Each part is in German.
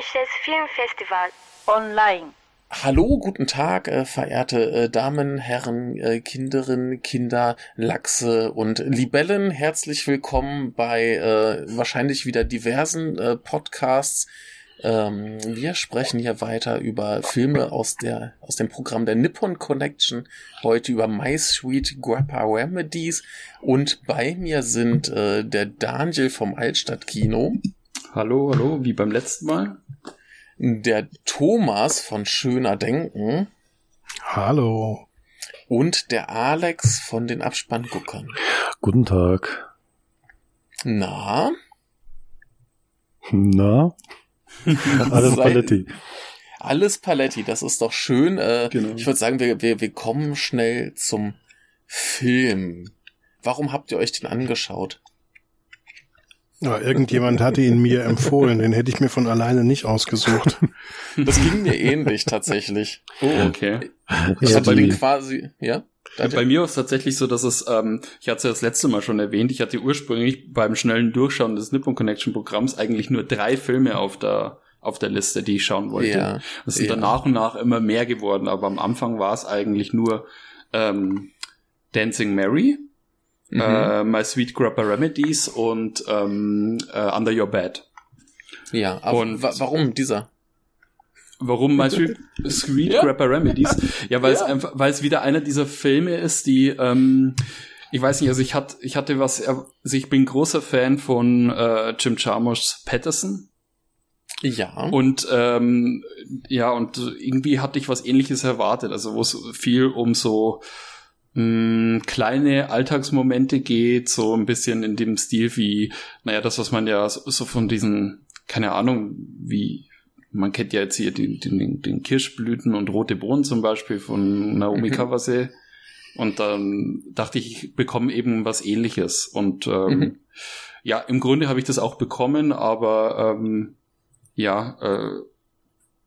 Japanisches Filmfestival. Online. Hallo, guten Tag, äh, verehrte äh, Damen, Herren, äh, Kinderinnen, Kinder, Lachse und Libellen. Herzlich willkommen bei äh, wahrscheinlich wieder diversen äh, Podcasts. Ähm, wir sprechen hier weiter über Filme aus der aus dem Programm der Nippon Connection. Heute über My Sweet Grappa Remedies und bei mir sind äh, der Daniel vom Altstadtkino. Hallo, hallo, wie beim letzten Mal der Thomas von Schöner Denken. Hallo. Und der Alex von den Abspannguckern. Guten Tag. Na? Na? Alles Paletti. Alles Paletti, das ist doch schön. Äh, genau. Ich würde sagen, wir, wir, wir kommen schnell zum Film. Warum habt ihr euch den angeschaut? Ja, irgendjemand hatte ihn mir empfohlen, den hätte ich mir von alleine nicht ausgesucht. Das ging mir ähnlich tatsächlich. Oh, okay. Ich habe den quasi, ja? ja bei mir war es tatsächlich so, dass es, ähm, ich hatte es ja das letzte Mal schon erwähnt, ich hatte ursprünglich beim schnellen Durchschauen des Nippon Connection Programms eigentlich nur drei Filme auf der auf der Liste, die ich schauen wollte. Ja, das sind ja. dann nach und nach immer mehr geworden, aber am Anfang war es eigentlich nur ähm, Dancing Mary, mhm. äh, My Sweet Grappa Remedies und ähm, äh, Under Your Bed. Ja, aber und wa warum dieser? Warum My Sweet, Sweet ja. Grappa Remedies? Ja, weil ja. es einfach, weil es wieder einer dieser Filme ist, die ähm, ich weiß nicht, also ich hatte, ich hatte was, also ich bin großer Fan von äh, Jim Jarmusch's Patterson. Ja. Und ähm, ja, und irgendwie hatte ich was ähnliches erwartet, also wo es viel um so mh, mm, kleine Alltagsmomente geht, so ein bisschen in dem Stil wie, naja, das, was man ja so, so von diesen, keine Ahnung, wie, man kennt ja jetzt hier den, den, den Kirschblüten und rote Bohnen zum Beispiel von Naomi mhm. Kawase. Und dann dachte ich, ich bekomme eben was ähnliches. Und ähm, mhm. ja, im Grunde habe ich das auch bekommen, aber ähm, ja, äh,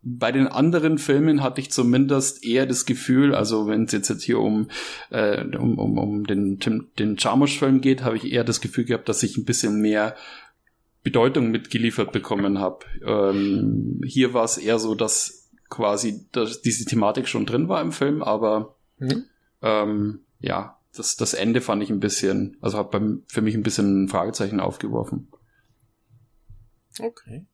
bei den anderen Filmen hatte ich zumindest eher das Gefühl, also wenn es jetzt, hier um, äh, um, um, um den, den Jarmusch-Film geht, habe ich eher das Gefühl gehabt, dass ich ein bisschen mehr Bedeutung mitgeliefert bekommen habe. Ähm, hier war es eher so, dass quasi dass diese Thematik schon drin war im Film, aber mhm. ähm, ja, das, das Ende fand ich ein bisschen, also hat für mich ein bisschen ein Fragezeichen aufgeworfen. Okay.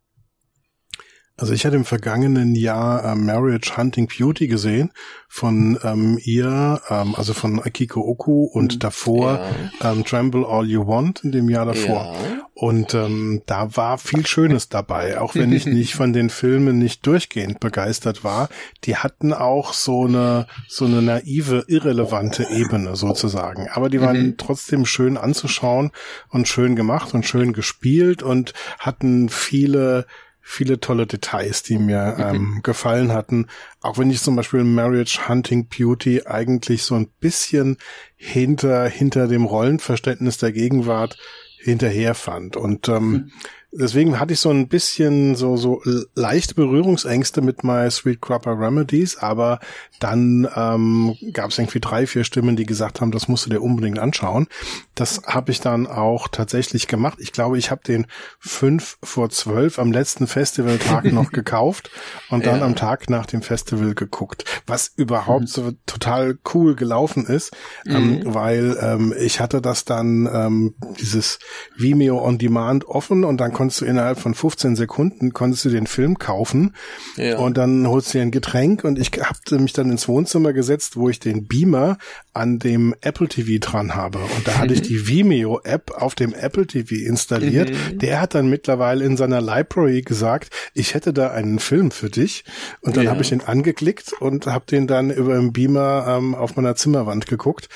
Also ich hatte im vergangenen Jahr äh, Marriage Hunting Beauty gesehen von ähm, ihr, ähm, also von Akiko Oku und mhm. davor ja. ähm, Tremble All You Want in dem Jahr davor. Ja. Und ähm, da war viel Schönes dabei, auch wenn ich nicht von den Filmen nicht durchgehend begeistert war. Die hatten auch so eine so eine naive, irrelevante Ebene sozusagen. Aber die waren mhm. trotzdem schön anzuschauen und schön gemacht und schön gespielt und hatten viele viele tolle Details, die mir mhm. ähm, gefallen hatten. Auch wenn ich zum Beispiel Marriage Hunting Beauty eigentlich so ein bisschen hinter, hinter dem Rollenverständnis der Gegenwart hinterher fand. Und ähm, mhm deswegen hatte ich so ein bisschen so, so leichte Berührungsängste mit My Sweet Crupper Remedies, aber dann ähm, gab es irgendwie drei, vier Stimmen, die gesagt haben, das musst du dir unbedingt anschauen. Das habe ich dann auch tatsächlich gemacht. Ich glaube, ich habe den fünf vor zwölf am letzten Festivaltag noch gekauft und dann ja. am Tag nach dem Festival geguckt, was überhaupt mhm. so total cool gelaufen ist, ähm, mhm. ähm, weil ähm, ich hatte das dann ähm, dieses Vimeo on Demand offen und dann konntest du innerhalb von 15 Sekunden konntest du den Film kaufen ja. und dann holst du dir ein Getränk und ich habe mich dann ins Wohnzimmer gesetzt, wo ich den Beamer an dem Apple TV dran habe und da hatte ich die Vimeo App auf dem Apple TV installiert. Mhm. Der hat dann mittlerweile in seiner Library gesagt, ich hätte da einen Film für dich und dann ja. habe ich den angeklickt und habe den dann über den Beamer ähm, auf meiner Zimmerwand geguckt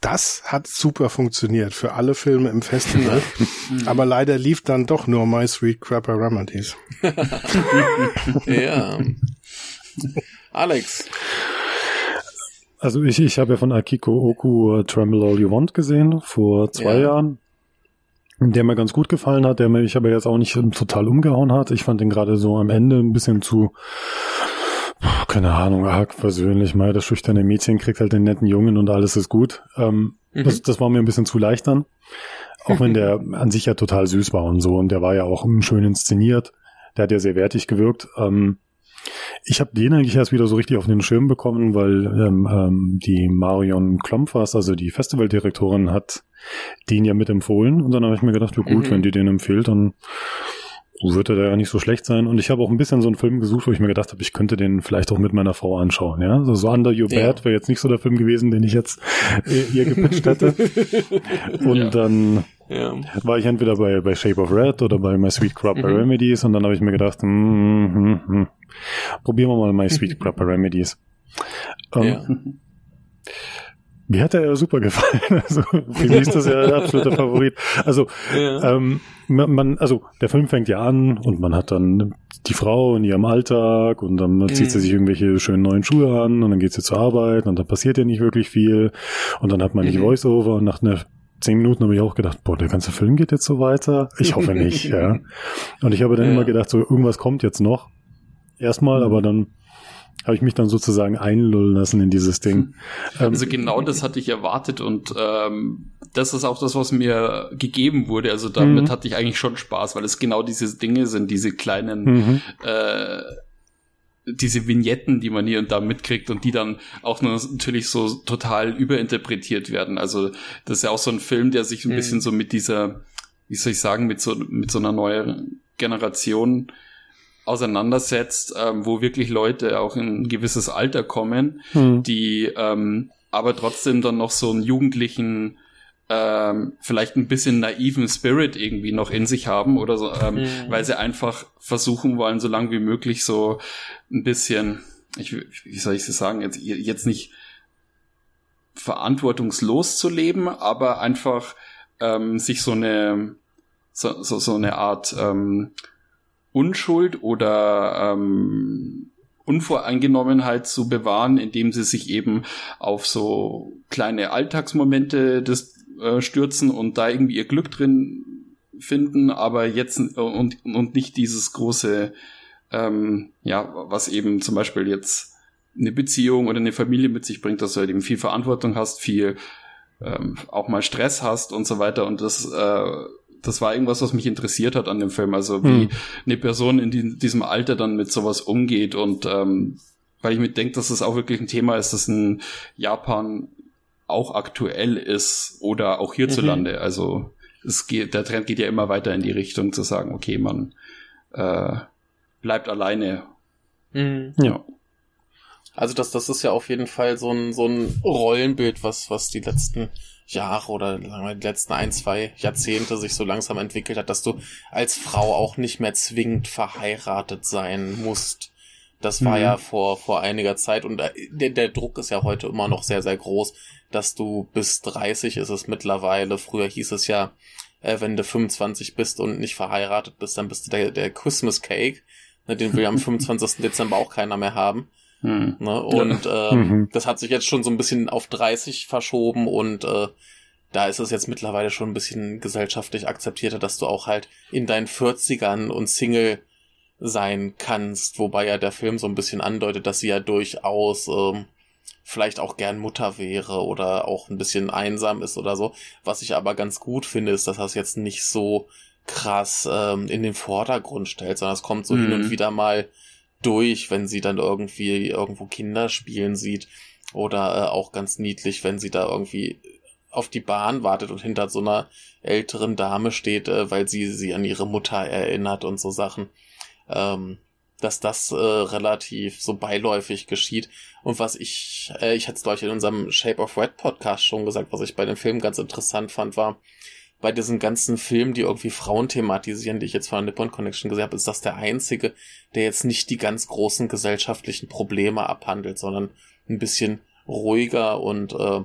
das hat super funktioniert für alle Filme im Festival. aber leider lief dann doch nur My Sweet Crapper Remedies. ja. Alex. Also ich, ich habe ja von Akiko Oku uh, Tremble All You Want gesehen vor zwei ja. Jahren. Der mir ganz gut gefallen hat, der mich aber jetzt auch nicht total umgehauen hat. Ich fand den gerade so am Ende ein bisschen zu keine Ahnung, arg persönlich mal, das schüchterne Mädchen kriegt halt den netten Jungen und alles ist gut. Ähm, mhm. das, das war mir ein bisschen zu leicht dann. Auch wenn der an sich ja total süß war und so und der war ja auch schön inszeniert. Der hat ja sehr wertig gewirkt. Ähm, ich habe den eigentlich erst wieder so richtig auf den Schirm bekommen, weil ähm, ähm, die Marion Klompfers, also die Festivaldirektorin, hat den ja mitempfohlen. Und dann habe ich mir gedacht, ja gut, mhm. wenn die den empfiehlt, dann wird er da ja nicht so schlecht sein. Und ich habe auch ein bisschen so einen Film gesucht, wo ich mir gedacht habe, ich könnte den vielleicht auch mit meiner Frau anschauen. Ja, also so Under Your ja. Bed wäre jetzt nicht so der Film gewesen, den ich jetzt äh, ihr gepitcht hätte. Und ja. dann ja. war ich entweder bei, bei Shape of Red oder bei My Sweet Crop mhm. Remedies und dann habe ich mir gedacht, mm, mm, mm, probieren wir mal My Sweet Crop Remedies. Um, ja. Mir hat er ja super gefallen. Also für mich ist das ja der absolute Favorit. Also ja. ähm, man, also der Film fängt ja an und man hat dann die Frau in ihrem Alltag und dann zieht mhm. sie sich irgendwelche schönen neuen Schuhe an und dann geht sie zur Arbeit und dann passiert ja nicht wirklich viel und dann hat man mhm. nicht Voiceover und nach einer zehn Minuten habe ich auch gedacht, boah, der ganze Film geht jetzt so weiter. Ich hoffe nicht, ja. Und ich habe dann ja. immer gedacht, so irgendwas kommt jetzt noch. Erstmal, mhm. aber dann habe ich mich dann sozusagen einlullen lassen in dieses Ding. Also genau das hatte ich erwartet und ähm, das ist auch das, was mir gegeben wurde. Also damit mhm. hatte ich eigentlich schon Spaß, weil es genau diese Dinge sind, diese kleinen mhm. äh, diese Vignetten, die man hier und da mitkriegt und die dann auch natürlich so total überinterpretiert werden. Also das ist ja auch so ein Film, der sich ein mhm. bisschen so mit dieser, wie soll ich sagen, mit so mit so einer neuen Generation auseinandersetzt, ähm, wo wirklich Leute auch in ein gewisses Alter kommen, hm. die ähm, aber trotzdem dann noch so einen jugendlichen, ähm, vielleicht ein bisschen naiven Spirit irgendwie noch in sich haben oder so, ähm, mhm. weil sie einfach versuchen wollen, so lange wie möglich so ein bisschen, ich, wie soll ich es sagen, jetzt, jetzt nicht verantwortungslos zu leben, aber einfach ähm, sich so eine so, so, so eine Art ähm, Unschuld oder ähm, Unvoreingenommenheit zu bewahren, indem sie sich eben auf so kleine Alltagsmomente des, äh, stürzen und da irgendwie ihr Glück drin finden, aber jetzt äh, und, und nicht dieses große, ähm, ja, was eben zum Beispiel jetzt eine Beziehung oder eine Familie mit sich bringt, dass du halt eben viel Verantwortung hast, viel ähm, auch mal Stress hast und so weiter und das äh, das war irgendwas, was mich interessiert hat an dem Film. Also wie hm. eine Person in die, diesem Alter dann mit sowas umgeht und ähm, weil ich mir denke, dass es auch wirklich ein Thema ist, das in Japan auch aktuell ist oder auch hierzulande. Mhm. Also es geht, der Trend geht ja immer weiter in die Richtung zu sagen, okay, man äh, bleibt alleine. Mhm. Ja. Also das, das ist ja auf jeden Fall so ein, so ein Rollenbild, was, was die letzten Jahre oder sagen wir, die letzten ein, zwei Jahrzehnte sich so langsam entwickelt hat, dass du als Frau auch nicht mehr zwingend verheiratet sein musst. Das war mhm. ja vor, vor einiger Zeit und äh, der, der Druck ist ja heute immer noch sehr, sehr groß, dass du bis 30 ist es mittlerweile. Früher hieß es ja, äh, wenn du 25 bist und nicht verheiratet bist, dann bist du der, der Christmas Cake. Ne, den will ja am 25. Dezember auch keiner mehr haben. Hm. Ne? Und ja. ähm, mhm. das hat sich jetzt schon so ein bisschen auf 30 verschoben und äh, da ist es jetzt mittlerweile schon ein bisschen gesellschaftlich akzeptierter, dass du auch halt in deinen 40ern und Single sein kannst, wobei ja der Film so ein bisschen andeutet, dass sie ja durchaus ähm, vielleicht auch gern Mutter wäre oder auch ein bisschen einsam ist oder so. Was ich aber ganz gut finde, ist, dass das jetzt nicht so krass ähm, in den Vordergrund stellt, sondern es kommt so mhm. hin und mhm. wieder mal durch, wenn sie dann irgendwie irgendwo Kinder spielen sieht. Oder äh, auch ganz niedlich, wenn sie da irgendwie auf die Bahn wartet und hinter so einer älteren Dame steht, äh, weil sie sie an ihre Mutter erinnert und so Sachen. Ähm, dass das äh, relativ so beiläufig geschieht. Und was ich, äh, ich hatte es glaube in unserem Shape of Red Podcast schon gesagt, was ich bei dem Film ganz interessant fand, war, bei diesen ganzen Filmen, die irgendwie Frauen thematisieren, die ich jetzt von der Nippon Connection gesehen habe, ist das der einzige, der jetzt nicht die ganz großen gesellschaftlichen Probleme abhandelt, sondern ein bisschen ruhiger und äh,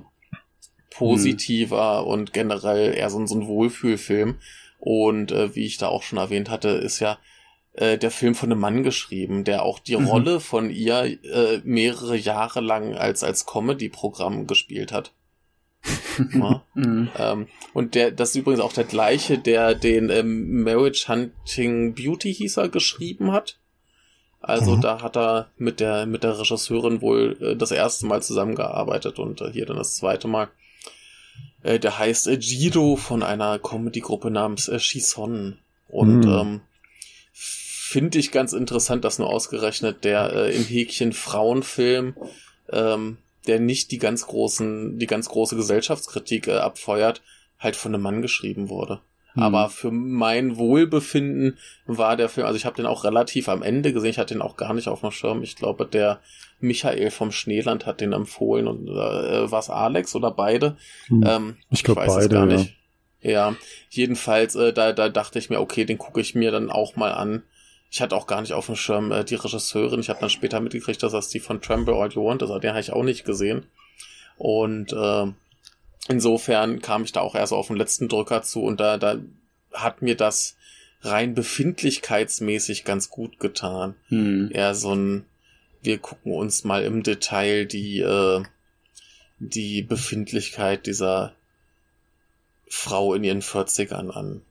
positiver hm. und generell eher so, so ein Wohlfühlfilm. Und äh, wie ich da auch schon erwähnt hatte, ist ja äh, der Film von einem Mann geschrieben, der auch die mhm. Rolle von ihr äh, mehrere Jahre lang als als Comedy-Programm gespielt hat. ja. mhm. ähm, und der, das ist übrigens auch der gleiche, der den ähm, Marriage Hunting Beauty hieß er geschrieben hat. Also mhm. da hat er mit der mit der Regisseurin wohl äh, das erste Mal zusammengearbeitet und äh, hier dann das zweite Mal. Äh, der heißt äh, Jiro von einer Comedy-Gruppe namens äh, Shison. Und Mhm. ähm, finde ich ganz interessant, dass nur ausgerechnet der äh, im Häkchen Frauenfilm, ähm, der nicht die ganz großen, die ganz große Gesellschaftskritik äh, abfeuert, halt von einem Mann geschrieben wurde. Hm. Aber für mein Wohlbefinden war der Film, also ich habe den auch relativ am Ende gesehen, ich hatte den auch gar nicht auf dem Schirm. Ich glaube, der Michael vom Schneeland hat den empfohlen und äh, war es Alex oder beide? Hm. Ähm, Ich glaub, weiß es beide, gar ja. nicht. Ja, jedenfalls, äh, da, da dachte ich mir, okay, den gucke ich mir dann auch mal an. Ich hatte auch gar nicht auf dem Schirm äh, die Regisseurin. Ich habe dann später mitgekriegt, dass das die von Tremble All You Want ist. aber Den habe ich auch nicht gesehen. Und äh, insofern kam ich da auch erst auf den letzten Drücker zu und da, da hat mir das rein befindlichkeitsmäßig ganz gut getan. Hm. Eher so ein, wir gucken uns mal im Detail die, äh, die Befindlichkeit dieser Frau in ihren 40ern an.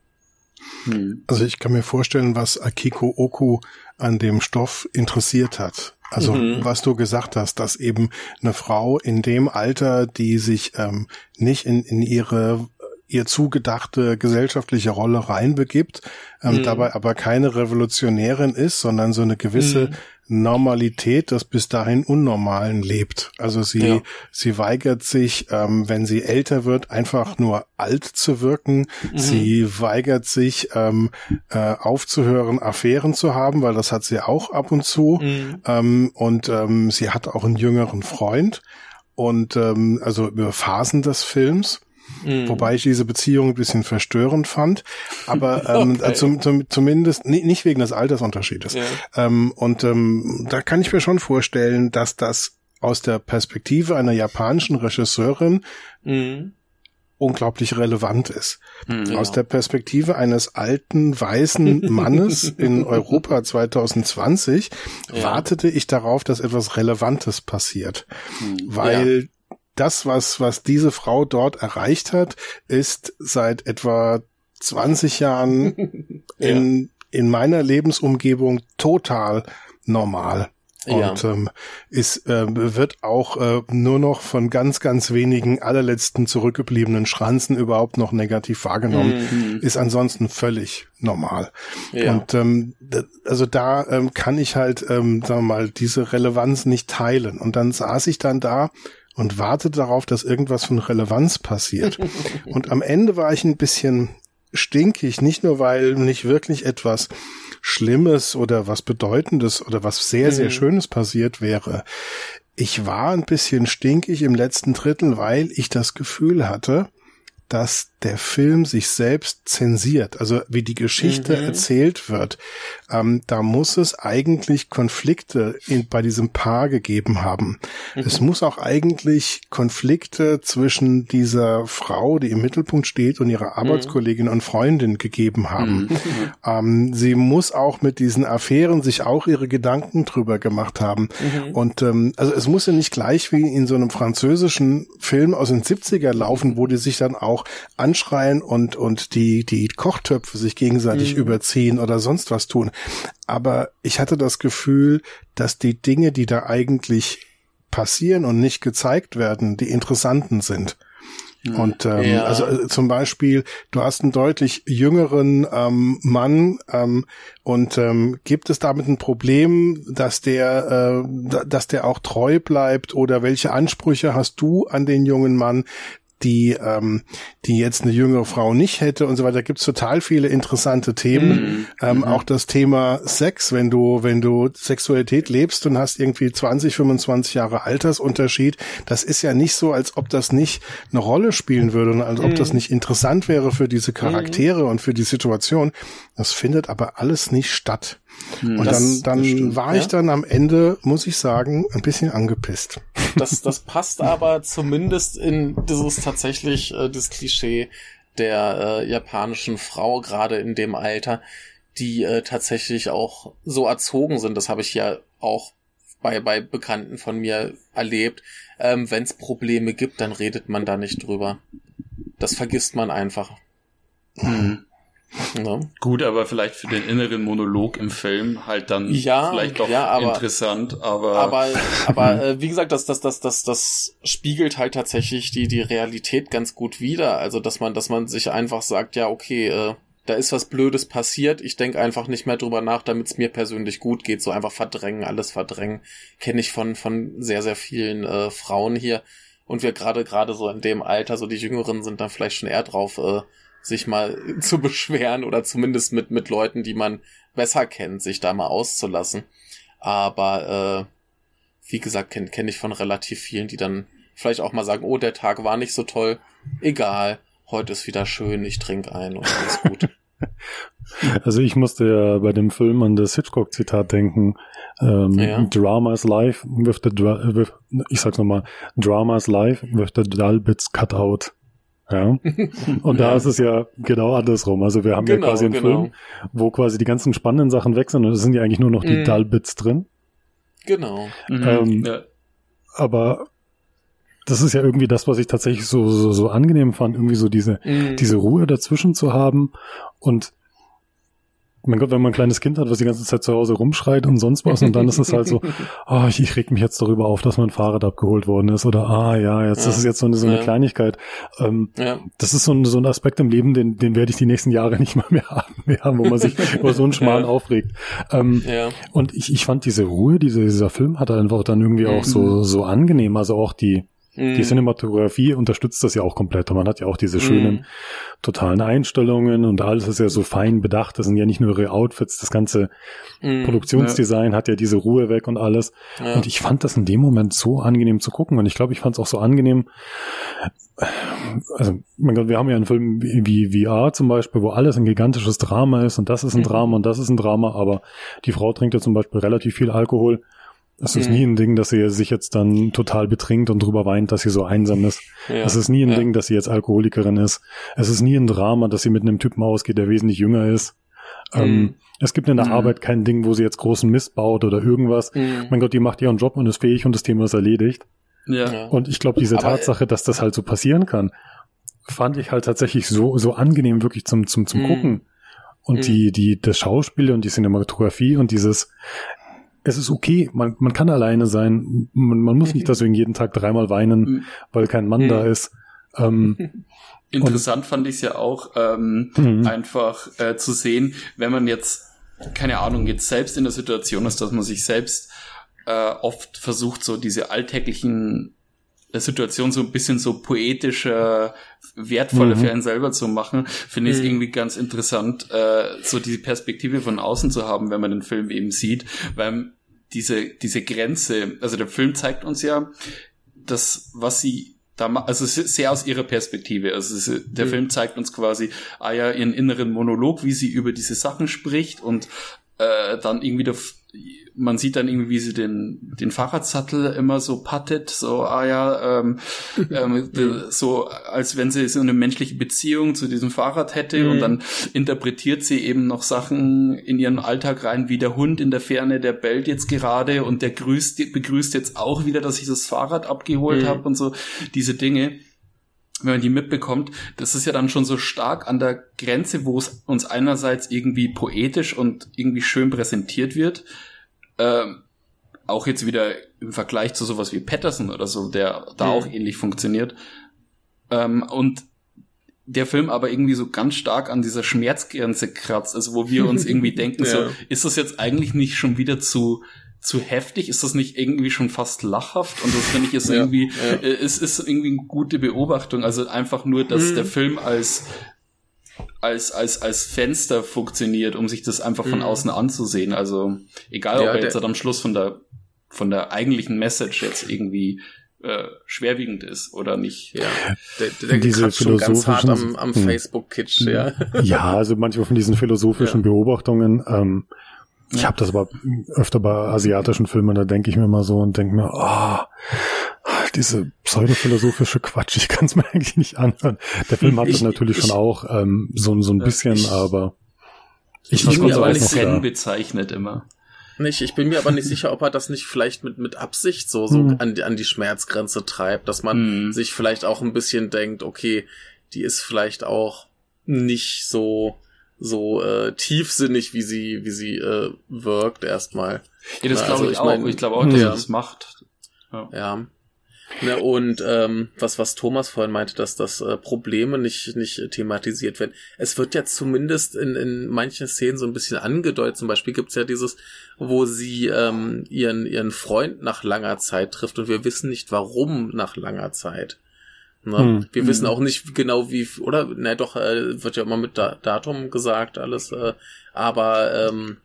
Hm. Also ich kann mir vorstellen, was Akiko Oku an dem Stoff interessiert hat. Also Mhm. was du gesagt hast, dass eben eine Frau in dem Alter, die sich ähm, nicht in, in ihre ihr zugedachte gesellschaftliche Rolle reinbegibt, ähm, Mhm. dabei aber keine Revolutionärin ist, sondern so eine gewisse Mhm. Normalität des bis dahin Unnormalen lebt. Also sie, Ja. sie weigert sich, ähm, wenn sie älter wird, einfach nur alt zu wirken. Mhm. Sie weigert sich, ähm, äh, aufzuhören, Affären zu haben, weil das hat sie auch ab und zu. Mhm. Ähm, und ähm, sie hat auch einen jüngeren Freund. Und ähm, also über Phasen des Films. Mhm. Wobei ich diese Beziehung ein bisschen verstörend fand. Aber ähm, Okay. zum, zum, zumindest ni- nicht wegen des Altersunterschiedes. Ja. Ähm, und ähm, da kann ich mir schon vorstellen, dass das aus der Perspektive einer japanischen Regisseurin Mhm. unglaublich relevant ist. Hm. Ja. Aus der Perspektive eines alten weißen Mannes in Europa 2020 Ja. wartete ich darauf, dass etwas Relevantes passiert, Hm. weil das, was, was diese Frau dort erreicht hat, ist seit etwa 20 Jahren in, in meiner Lebensumgebung total normal. Ja. Und ähm, ist, äh, wird auch äh, nur noch von ganz, ganz wenigen allerletzten zurückgebliebenen Schranzen überhaupt noch negativ wahrgenommen. Hm. Ist ansonsten völlig normal. Ja. Und ähm, also da ähm, kann ich halt, ähm, sagen wir mal, diese Relevanz nicht teilen. Und dann saß ich dann da und wartete darauf, dass irgendwas von Relevanz passiert. und am Ende war ich ein bisschen stinkig, nicht nur weil nicht wirklich etwas Schlimmes oder was Bedeutendes oder was sehr, sehr Mhm. Schönes passiert wäre. Ich war ein bisschen stinkig im letzten Drittel, weil ich das Gefühl hatte, dass der Film sich selbst zensiert, also wie die Geschichte Mhm. erzählt wird. Ähm, da muss es eigentlich Konflikte in, bei diesem Paar gegeben haben. Es muss auch eigentlich Konflikte zwischen dieser Frau, die im Mittelpunkt steht, und ihrer Arbeitskollegin und Freundin gegeben haben. Hm. Ähm, sie muss auch mit diesen Affären sich auch ihre Gedanken drüber gemacht haben. Mhm. Und ähm, also es muss ja nicht gleich wie in so einem französischen Film aus den 70er laufen, wo die sich dann auch anschreien und, und die, die Kochtöpfe sich gegenseitig Mhm. überziehen oder sonst was tun. Aber ich hatte das Gefühl, dass die Dinge, die da eigentlich passieren und nicht gezeigt werden, die interessanten sind. Und ähm, Ja. also äh, zum Beispiel, du hast einen deutlich jüngeren ähm, Mann ähm, und ähm, gibt es damit ein Problem, dass der, äh, da- dass der auch treu bleibt oder welche Ansprüche hast du an den jungen Mann? Die ähm, die jetzt eine jüngere Frau nicht hätte und so weiter. Da gibt's total viele interessante Themen. Ähm, Auch das Thema Sex, wenn du wenn du Sexualität lebst und hast irgendwie 20, 25 Jahre Altersunterschied, das ist ja nicht so, als ob das nicht eine Rolle spielen würde und als ob das nicht interessant wäre für diese Charaktere und für die Situation. Das findet aber alles nicht statt. Und Das- dann, dann stimmt, war ich ja. dann am Ende, muss ich sagen, ein bisschen angepisst. Das, das passt aber zumindest in dieses tatsächlich, äh, das Klischee der äh, japanischen Frau, gerade in dem Alter, die äh, tatsächlich auch so erzogen sind. Das habe ich ja auch bei, bei Bekannten von mir erlebt. Ähm, Wenn es Probleme gibt, dann redet man da nicht drüber. Das vergisst man einfach. Hm. Ja. Gut, aber vielleicht für den inneren Monolog im Film halt dann ja, vielleicht doch ja, aber, interessant, aber aber aber äh, wie gesagt, das das das das das spiegelt halt tatsächlich die die Realität ganz gut wider, also dass man dass man sich einfach sagt, ja, okay, äh, da ist was Blödes passiert, ich denke einfach nicht mehr drüber nach, damit es mir persönlich gut geht, so einfach verdrängen, alles verdrängen, kenne ich von von sehr sehr vielen äh, Frauen hier. Und wir gerade gerade so in dem Alter, so die Jüngeren sind dann vielleicht schon eher drauf äh, sich mal zu beschweren oder zumindest mit, mit Leuten, die man besser kennt, sich da mal auszulassen. Aber äh, wie gesagt, kenne kenn ich von relativ vielen, die dann vielleicht auch mal sagen, oh, der Tag war nicht so toll, egal, heute ist wieder schön, ich trinke ein und alles gut. Also ich musste ja bei dem Film an das Hitchcock-Zitat denken. Ähm, ja. Drama is life with the, with, ich sag's nochmal, Drama is life with the dull bits cut out. Ja. Und da ist es ja genau andersrum. Also wir haben genau, ja quasi einen genau. Film, wo quasi die ganzen spannenden Sachen weg sind und es sind ja eigentlich nur noch die mm. Dull-Bits drin. Genau. Mhm. Ähm, ja. Aber das ist ja irgendwie das, was ich tatsächlich so, so, so angenehm fand, irgendwie so diese, mm. diese Ruhe dazwischen zu haben und mein Gott, wenn man ein kleines Kind hat, was die ganze Zeit zu Hause rumschreit und sonst was, und dann ist es halt so, oh, ich, ich reg mich jetzt darüber auf, dass mein Fahrrad abgeholt worden ist, oder ah ja, jetzt ja. das ist jetzt so eine, so eine ja. Kleinigkeit. Ähm, ja. Das ist so ein, so ein Aspekt im Leben, den, den werde ich die nächsten Jahre nicht mal mehr haben, mehr haben wo man sich über so einen Schmalen aufregt. Ähm, ja. Und ich, ich fand diese Ruhe, diese, dieser Film hat einfach dann irgendwie auch so, mhm. so angenehm, also auch die, die mhm. Cinematografie unterstützt das ja auch komplett. Man hat ja auch diese schönen mm. totalen Einstellungen und alles ist ja so fein bedacht. Das sind ja nicht nur ihre Outfits, das ganze mm. Produktionsdesign ja. hat ja diese Ruhe weg und alles. Ja. Und ich fand das in dem Moment so angenehm zu gucken und ich glaube, ich fand es auch so angenehm. Also, mein Gott, wir haben ja einen Film wie VR zum Beispiel, wo alles ein gigantisches Drama ist und das ist ein mhm. Drama und das ist ein Drama, aber die Frau trinkt ja zum Beispiel relativ viel Alkohol es ist mhm. nie ein Ding, dass sie sich jetzt dann total betrinkt und drüber weint, dass sie so einsam ist. Ja. Es ist nie ein ja. Ding, dass sie jetzt Alkoholikerin ist. Es ist nie ein Drama, dass sie mit einem Typen ausgeht, der wesentlich jünger ist. Ähm, mhm. Ähm, es gibt in der mhm. Arbeit kein Ding, wo sie jetzt großen Mist baut oder irgendwas. Mhm. Mein Gott, die macht ihren Job und ist fähig und das Thema ist erledigt. Ja. Und ich glaube, diese Aber, Tatsache, dass das halt so passieren kann, fand ich halt tatsächlich so, so angenehm wirklich zum, zum, zum mhm. Gucken. Und mhm. die, die, das Schauspiel und die Cinematografie und dieses, es ist okay, man, man kann alleine sein. Man, man muss nicht deswegen jeden Tag dreimal weinen, mhm. weil kein Mann da mhm. ist. Ähm, Interessant fand ich es ja auch, ähm, mhm. einfach äh, zu sehen, wenn man jetzt, keine Ahnung, jetzt selbst in der Situation ist, dass man sich selbst äh, oft versucht, so diese alltäglichen Situation so ein bisschen so poetischer, wertvoller mhm. für einen selber zu machen, finde ich es mhm. irgendwie ganz interessant, äh, so diese Perspektive von außen zu haben, wenn man den Film eben sieht, weil diese, diese Grenze, also der Film zeigt uns ja, das, was sie da, also es sehr aus ihrer Perspektive. Also ist, der mhm. Film zeigt uns quasi, ah ja, ihren inneren Monolog, wie sie über diese Sachen spricht und äh, dann irgendwie der, man sieht dann irgendwie, wie sie den, den Fahrradsattel immer so pattet, so, ah ja, ähm, ähm, so als wenn sie so eine menschliche Beziehung zu diesem Fahrrad hätte mhm. und dann interpretiert sie eben noch Sachen in ihren Alltag rein, wie der Hund in der Ferne, der bellt jetzt gerade und der grüßt, begrüßt jetzt auch wieder, dass ich das Fahrrad abgeholt mhm. habe und so, diese Dinge wenn man die mitbekommt, das ist ja dann schon so stark an der Grenze, wo es uns einerseits irgendwie poetisch und irgendwie schön präsentiert wird, ähm, auch jetzt wieder im Vergleich zu sowas wie Patterson oder so, der da mhm. auch ähnlich funktioniert. Ähm, und der Film aber irgendwie so ganz stark an dieser Schmerzgrenze kratzt, also wo wir uns irgendwie denken, ja. so, ist das jetzt eigentlich nicht schon wieder zu, zu heftig? Ist das nicht irgendwie schon fast lachhaft? Und das finde ich ist ja, irgendwie, ja. Äh, es ist irgendwie eine gute Beobachtung. Also einfach nur, dass mhm. der Film als als, als, als Fenster funktioniert, um sich das einfach von mhm. außen anzusehen. Also egal, ob ja, er jetzt halt am Schluss von der, von der eigentlichen Message jetzt irgendwie äh, schwerwiegend ist oder nicht. Ja, der, der Diese schon ganz hart am, am hm. Facebook-Kitsch, ja. Ja, also manchmal von diesen philosophischen ja. Beobachtungen, ähm, ich habe das aber öfter bei asiatischen Filmen, da denke ich mir mal so und denke mir, oh, diese pseudophilosophische Quatsch, ich kann es mir eigentlich nicht anhören. Der Film hat ich, das natürlich ich, schon auch ähm, so, so ein bisschen, ich, aber ich, ich bin mir aber nicht Zen bezeichnet immer. Nicht, ich bin mir aber nicht sicher, ob er das nicht vielleicht mit, mit Absicht so, so mhm. an, an die Schmerzgrenze treibt, dass man mhm. sich vielleicht auch ein bisschen denkt, okay, die ist vielleicht auch nicht so so äh, tiefsinnig, wie sie, wie sie äh, wirkt erstmal. Ja, das glaube also, ich, ich mein, auch. Ich glaube auch, dass ja. das macht. Ja. ja. Ne, und ähm, was, was Thomas vorhin meinte, dass das äh, Probleme nicht, nicht thematisiert werden. Es wird ja zumindest in, in manchen Szenen so ein bisschen angedeutet. Zum Beispiel gibt's ja dieses, wo sie ähm, ihren, ihren Freund nach langer Zeit trifft und wir wissen nicht, warum nach langer Zeit. Ne? Hm. Wir hm. wissen auch nicht genau wie, oder? Ne, doch, äh, wird ja immer mit da Datum gesagt, alles. Äh, aber ähm,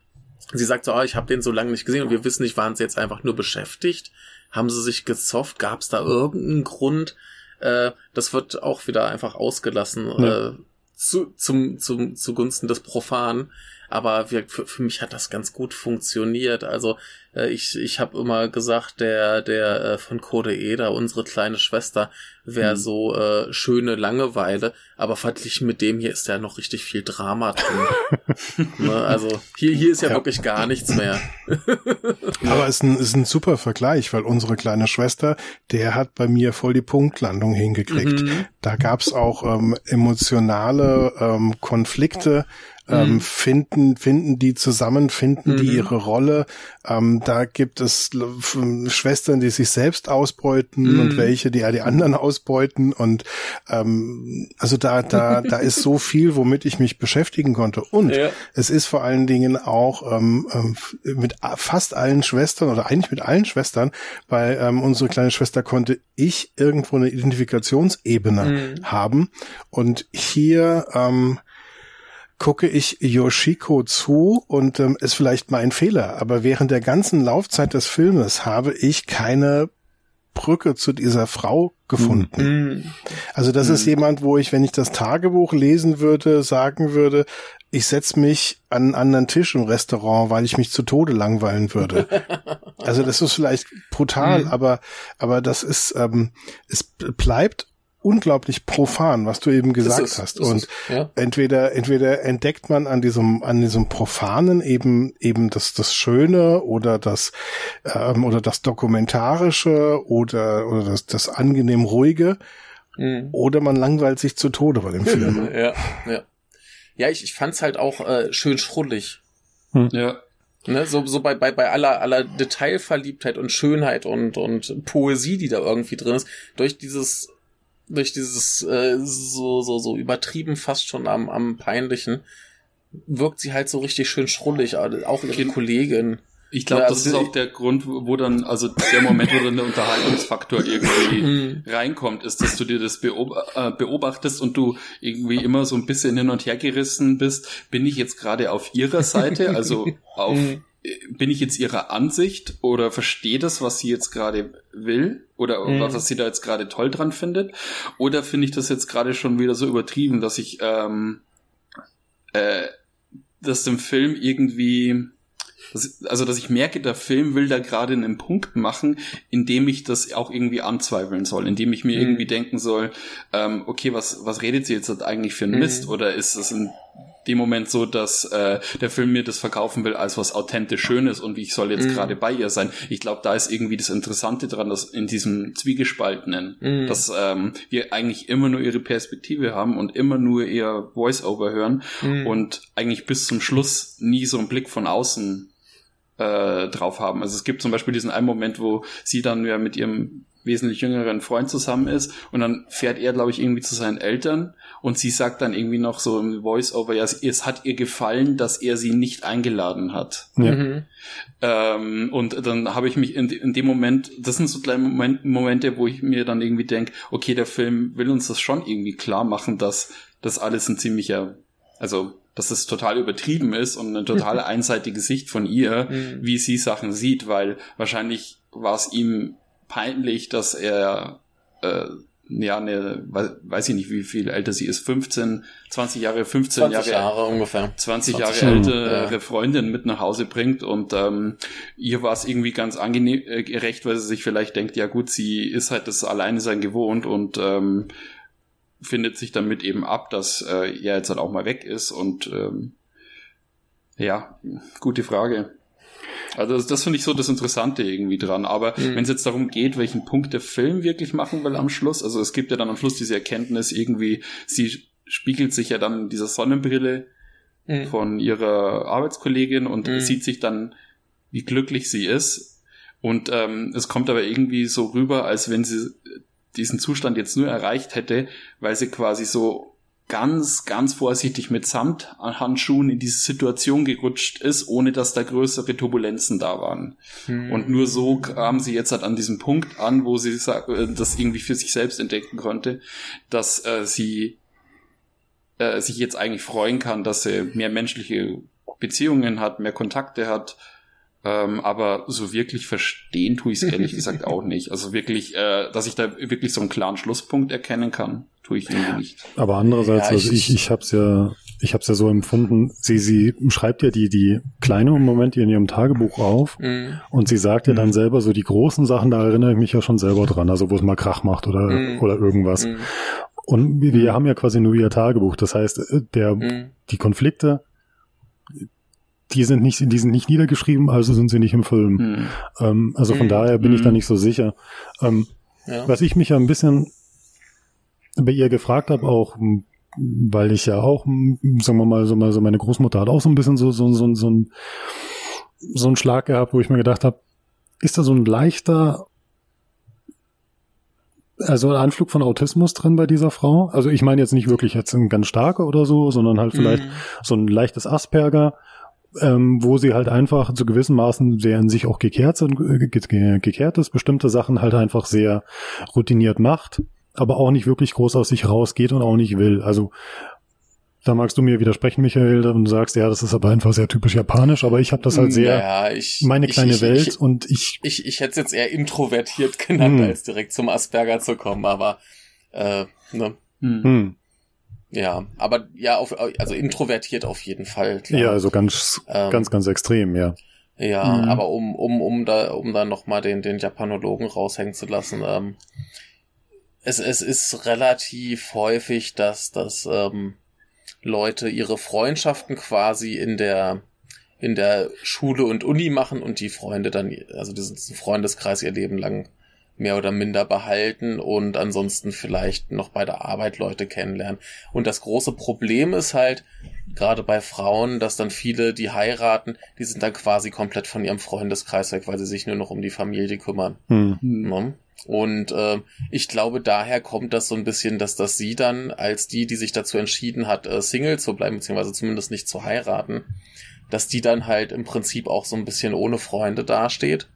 sie sagt so, oh, ich habe den so lange nicht gesehen und wir wissen nicht, waren sie jetzt einfach nur beschäftigt? Haben sie sich gezofft? Gab es da irgendeinen Grund? Äh, das wird auch wieder einfach ausgelassen ja. äh, zu, zum, zum, zugunsten des Profan. Aber wir, für, für mich hat das ganz gut funktioniert. Also äh, ich, ich habe immer gesagt, der, der äh, von Code Eda, unsere kleine Schwester, wäre mhm. so äh, schöne Langeweile, aber verglichen mit dem hier ist ja noch richtig viel Drama drin. ne? Also hier, hier ist ja, ja, wirklich gar nichts mehr. aber es ist ein, ist ein super Vergleich, weil unsere kleine Schwester, der hat bei mir voll die Punktlandung hingekriegt. Mhm. Da gab's auch ähm, emotionale ähm, Konflikte, ähm, mhm. finden, finden die zusammen, finden mhm. die ihre Rolle. Ähm, da gibt es Schwestern, die sich selbst ausbeuten mhm. und welche, die ja die anderen ausbeuten. Und ähm, also da, da, da ist so viel, womit ich mich beschäftigen konnte. Und ja. es ist vor allen Dingen auch ähm, ähm mit fast allen Schwestern oder eigentlich mit allen Schwestern, weil ähm, unsere kleine Schwester konnte ich irgendwo eine Identifikationsebene mhm. haben. Und hier ähm, gucke ich Yoshiko zu und ähm, ist vielleicht mein Fehler, aber während der ganzen Laufzeit des Filmes habe ich keine Brücke zu dieser Frau gefunden. Mhm. Also das mhm. ist jemand, wo ich, wenn ich das Tagebuch lesen würde, sagen würde, ich setz mich an einen anderen Tisch im Restaurant, weil ich mich zu Tode langweilen würde. also das ist vielleicht brutal, mhm. aber aber das ist ähm, es bleibt unglaublich profan, was du eben gesagt ist, hast. Und ja. entweder, entweder entdeckt man an diesem, an diesem Profanen eben, eben das, das Schöne oder das, ähm, oder das Dokumentarische oder, oder das, das angenehm Ruhige. Mhm. Oder man langweilt sich zu Tode bei dem Film. ja, ja. Ja, ich, ich fand's halt auch äh, schön schrullig. Hm. Ja. Ne, so, so bei, bei, bei aller, aller Detailverliebtheit und Schönheit und, und Poesie, die da irgendwie drin ist, durch dieses durch dieses äh, so, so, so übertrieben fast schon am, am peinlichen, wirkt sie halt so richtig schön schrullig, auch ihre Kollegin. Ich glaube, ja, also das ist auch der Grund, wo dann, also der Moment, wo dann der Unterhaltungsfaktor irgendwie mhm. reinkommt, ist, dass du dir das äh, beobachtest und du irgendwie immer so ein bisschen hin und her gerissen bist. Bin ich jetzt gerade auf ihrer Seite, also auf mhm bin ich jetzt ihrer Ansicht oder verstehe das, was sie jetzt gerade will oder mhm. was sie da jetzt gerade toll dran findet? Oder finde ich das jetzt gerade schon wieder so übertrieben, dass ich ähm, äh, dass dem Film irgendwie also dass ich merke, der Film will da gerade einen Punkt machen, indem ich das auch irgendwie anzweifeln soll, indem ich mir mhm. irgendwie denken soll, ähm, okay, was was redet sie jetzt eigentlich für einen Mist? Mhm. Oder ist das ein dem Moment so, dass äh, der Film mir das verkaufen will als was authentisch Schönes und ich soll jetzt mm. gerade bei ihr sein. Ich glaube, da ist irgendwie das Interessante dran, dass in diesem Zwiegespaltenen, mm. dass ähm, wir eigentlich immer nur ihre Perspektive haben und immer nur ihr Voice-Over hören mm. und eigentlich bis zum Schluss nie so einen Blick von außen äh, drauf haben. Also es gibt zum Beispiel diesen einen Moment, wo sie dann ja mit ihrem wesentlich jüngeren Freund zusammen ist und dann fährt er, glaube ich, irgendwie zu seinen Eltern und sie sagt dann irgendwie noch so im Voice-Over, ja, es hat ihr gefallen, dass er sie nicht eingeladen hat. Ja. Mhm. Ähm, und dann habe ich mich in, in, dem Moment, das sind so kleine Moment, Momente, wo ich mir dann irgendwie denke, okay, der Film will uns das schon irgendwie klar machen, dass das alles ein ziemlicher, also dass es total übertrieben ist und eine totale einseitige Sicht von ihr, mhm. wie sie Sachen sieht, weil wahrscheinlich war es ihm peinlich, dass er äh, ja, eine, weiß ich nicht, wie viel älter sie ist, 15, 20 Jahre, 15 20 Jahre, Jahre ungefähr. 20, 20 Jahre ältere ja. Freundin mit nach Hause bringt und ähm, ihr war es irgendwie ganz angenehm äh, gerecht, weil sie sich vielleicht denkt, ja gut, sie ist halt das Alleine sein gewohnt und ähm, findet sich damit eben ab, dass äh, er jetzt halt auch mal weg ist und ähm, ja, gute Frage. Also das, das finde ich so das Interessante irgendwie dran. Aber mhm. wenn es jetzt darum geht, welchen Punkt der Film wirklich machen will am Schluss, also es gibt ja dann am Schluss diese Erkenntnis irgendwie, sie spiegelt sich ja dann in dieser Sonnenbrille mhm. von ihrer Arbeitskollegin und mhm. sieht sich dann, wie glücklich sie ist. Und ähm, es kommt aber irgendwie so rüber, als wenn sie diesen Zustand jetzt nur erreicht hätte, weil sie quasi so ganz, ganz vorsichtig mit Samthandschuhen in diese Situation gerutscht ist, ohne dass da größere Turbulenzen da waren. Hm. Und nur so kam sie jetzt halt an diesem Punkt an, wo sie äh, das irgendwie für sich selbst entdecken konnte, dass äh, sie äh, sich jetzt eigentlich freuen kann, dass sie mehr menschliche Beziehungen hat, mehr Kontakte hat, ähm, aber so wirklich verstehen tue ich es ehrlich gesagt auch nicht. Also wirklich, äh, dass ich da wirklich so einen klaren Schlusspunkt erkennen kann, tue ich irgendwie nicht. Aber andererseits, ja, ich, also ich, ich habe es ja, ich habe es ja so empfunden. Sie, sie schreibt ja die die kleine Momente in ihrem Tagebuch auf mhm. und sie sagt ja dann mhm. selber so die großen Sachen. Da erinnere ich mich ja schon selber dran, also wo es mal Krach macht oder mhm. oder irgendwas. Mhm. Und wir, wir haben ja quasi nur ihr Tagebuch. Das heißt, äh, der mhm. die Konflikte die sind nicht, die sind nicht niedergeschrieben, also sind sie nicht im Film. Hm. Ähm, also von hm. daher bin hm. ich da hm. nicht so sicher. Ähm, ja. Was ich mich ja ein bisschen bei ihr gefragt habe, auch weil ich ja auch, sagen wir mal, so mal so meine Großmutter hat auch so ein bisschen so so so, so ein so ein Schlag gehabt, wo ich mir gedacht habe, ist da so ein leichter also ein Anflug von Autismus drin bei dieser Frau? Also ich meine jetzt nicht wirklich jetzt ein ganz starker oder so, sondern halt vielleicht mm. so ein leichtes Asperger ähm, wo sie halt einfach zu gewissen Maßen sehr in sich auch gekehrt sind, äh, gekehrt ist, bestimmte Sachen halt einfach sehr routiniert macht, aber auch nicht wirklich groß aus sich rausgeht und auch nicht will. Also da magst du mir widersprechen, Michael, und du sagst, ja, das ist aber einfach sehr typisch japanisch, aber ich habe das halt sehr ja, ich, meine kleine ich, Welt ich, und ich ich ich hätte es jetzt eher introvertiert genannt, hm. als direkt zum Asperger zu kommen, aber äh, ne. Hm. Hm. Ja, aber ja, auf, also introvertiert auf jeden Fall. Klar. Ja, also ganz, ähm, ganz, ganz extrem, ja. Ja, mhm. aber um, um, um da, um da nochmal den, den Japanologen raushängen zu lassen, ähm, es, es ist relativ häufig, dass, dass ähm, Leute ihre Freundschaften quasi in der in der Schule und Uni machen und die Freunde dann, also diesen Freundeskreis ihr Leben lang mehr oder minder behalten und ansonsten vielleicht noch bei der Arbeit Leute kennenlernen. Und das große Problem ist halt, gerade bei Frauen, dass dann viele, die heiraten, die sind dann quasi komplett von ihrem Freundeskreis weg, weil sie sich nur noch um die Familie kümmern. Hm. Ne? Und äh, ich glaube, daher kommt das so ein bisschen, dass das sie dann als die, die sich dazu entschieden hat, äh, Single zu bleiben, beziehungsweise zumindest nicht zu heiraten, dass die dann halt im Prinzip auch so ein bisschen ohne Freunde dasteht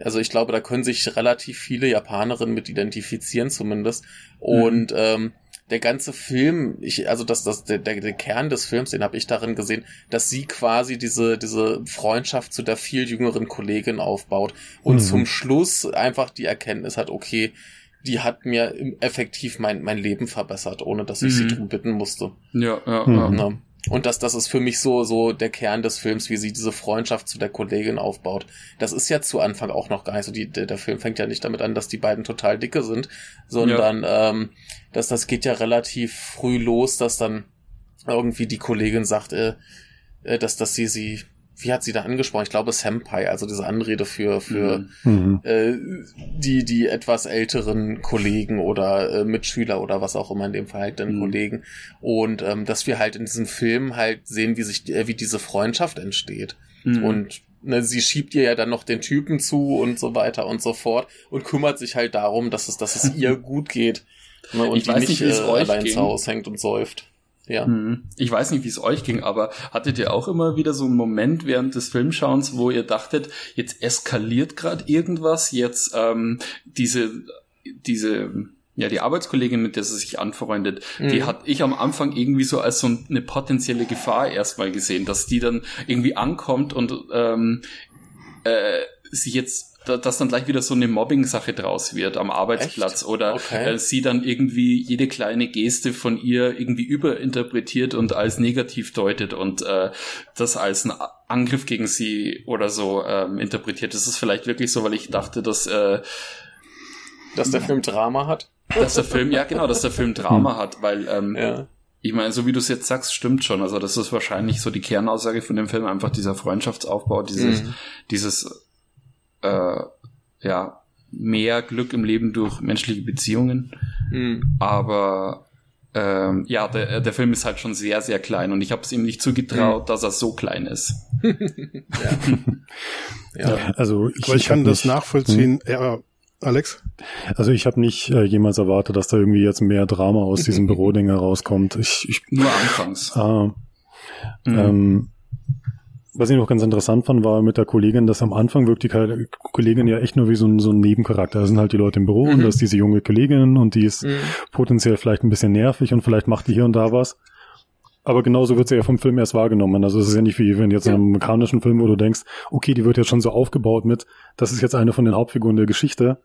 also ich glaube, da können sich relativ viele Japanerinnen mit identifizieren zumindest. Und mhm. ähm, der ganze Film, ich, also das, das, der, der, der Kern des Films, den habe ich darin gesehen, dass sie quasi diese, diese Freundschaft zu der viel jüngeren Kollegin aufbaut und mhm. zum Schluss einfach die Erkenntnis hat, okay, die hat mir effektiv mein, mein Leben verbessert, ohne dass ich mhm. sie drum bitten musste. Ja, ja, ja. ja. Und das, das ist für mich so, so der Kern des Films, wie sie diese Freundschaft zu der Kollegin aufbaut. Das ist ja zu Anfang auch noch gar nicht so. Die, der, Film fängt ja nicht damit an, dass die beiden total dicke sind, sondern ja. ähm, dass das geht ja relativ früh los, dass dann irgendwie die Kollegin sagt, äh, äh dass, dass sie sie wie hat sie da angesprochen? Ich glaube Senpai, also diese Anrede für für mhm. mhm. äh, die die etwas älteren Kollegen oder äh, Mitschüler oder was auch immer in dem verhaltenen mhm. Kollegen und ähm, dass wir halt in diesem Film halt sehen, wie sich äh, wie diese Freundschaft entsteht mhm. und ne, sie schiebt ihr ja dann noch den Typen zu und so weiter und so fort und kümmert sich halt darum, dass es dass es ihr gut geht ne, und ich die nicht, nicht äh, allein ging. zu Hause hängt und säuft. Ja. Hm. Ich weiß nicht, wie es euch ging, aber hattet ihr auch immer wieder so einen Moment während des Filmschauens, wo ihr dachtet, jetzt eskaliert gerade irgendwas, jetzt ähm, diese diese ja, die Arbeitskollegin, mit der sie sich anfreundet, mhm. die hat ich am Anfang irgendwie so als so eine potenzielle Gefahr erstmal gesehen, dass die dann irgendwie ankommt und ähm, äh, sich jetzt dass dann gleich wieder so eine Mobbing-Sache draus wird am Arbeitsplatz Echt? oder okay. äh, sie dann irgendwie jede kleine Geste von ihr irgendwie überinterpretiert und als negativ deutet und äh, das als ein Angriff gegen sie oder so ähm, interpretiert. Das ist vielleicht wirklich so, weil ich dachte, dass äh, dass der Film Drama hat. Dass der Film, ja genau, dass der Film Drama hm. hat, weil ähm, ja. Ich meine, so wie du es jetzt sagst, stimmt schon. Also das ist wahrscheinlich so die Kernaussage von dem Film, einfach dieser Freundschaftsaufbau, dieses, mhm. dieses äh, ja, mehr Glück im Leben durch menschliche Beziehungen. Mhm. Aber ähm, ja, der, der Film ist halt schon sehr, sehr klein und ich habe es ihm nicht zugetraut, mhm. dass er so klein ist. ja. ja. Also ich, ich kann das nicht, nachvollziehen. Hm? Ja, Alex? Also ich habe nicht äh, jemals erwartet, dass da irgendwie jetzt mehr Drama aus diesem Büroding herauskommt. Ich, ich, Nur anfangs. Ah, mhm. ähm, was ich noch ganz interessant fand, war mit der Kollegin, dass am Anfang wirkt die Kollegin ja echt nur wie so ein, so ein Nebencharakter. Da sind halt die Leute im Büro mhm. und da ist diese junge Kollegin und die ist mhm. potenziell vielleicht ein bisschen nervig und vielleicht macht die hier und da was. Aber genauso wird sie ja vom Film erst wahrgenommen. Also es ist ja nicht wie wenn jetzt ja. in einem amerikanischen Film, wo du denkst, okay, die wird jetzt schon so aufgebaut mit, das ist jetzt eine von den Hauptfiguren der Geschichte,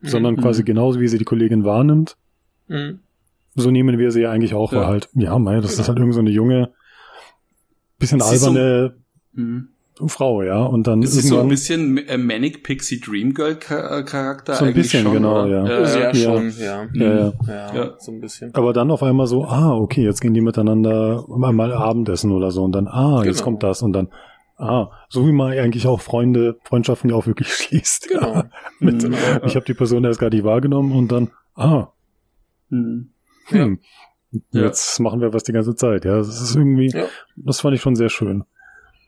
mhm. sondern quasi mhm. genauso wie sie die Kollegin wahrnimmt. Mhm. So nehmen wir sie ja eigentlich auch, ja. weil halt, ja, mei, das ist halt irgendwie so eine junge, bisschen alberne, Mhm. Frau, ja. Und dann ist es so ein bisschen äh, Manic Pixie Dream Girl Charakter. So ein bisschen, schon, genau, ja. Ja, ja, ja, schon, ja. Ja, ja. ja. ja, so ein bisschen. Aber dann auf einmal so, ah, okay, jetzt gehen die miteinander mal Abendessen oder so und dann, ah, genau. jetzt kommt das und dann, ah, so wie man eigentlich auch Freunde, Freundschaften ja auch wirklich schließt. Genau. Mit, mhm. ich habe die Person erst gar nicht wahrgenommen und dann, ah, mhm. hm, jetzt machen wir was die ganze Zeit. Ja, das ist irgendwie, das fand ich schon sehr schön.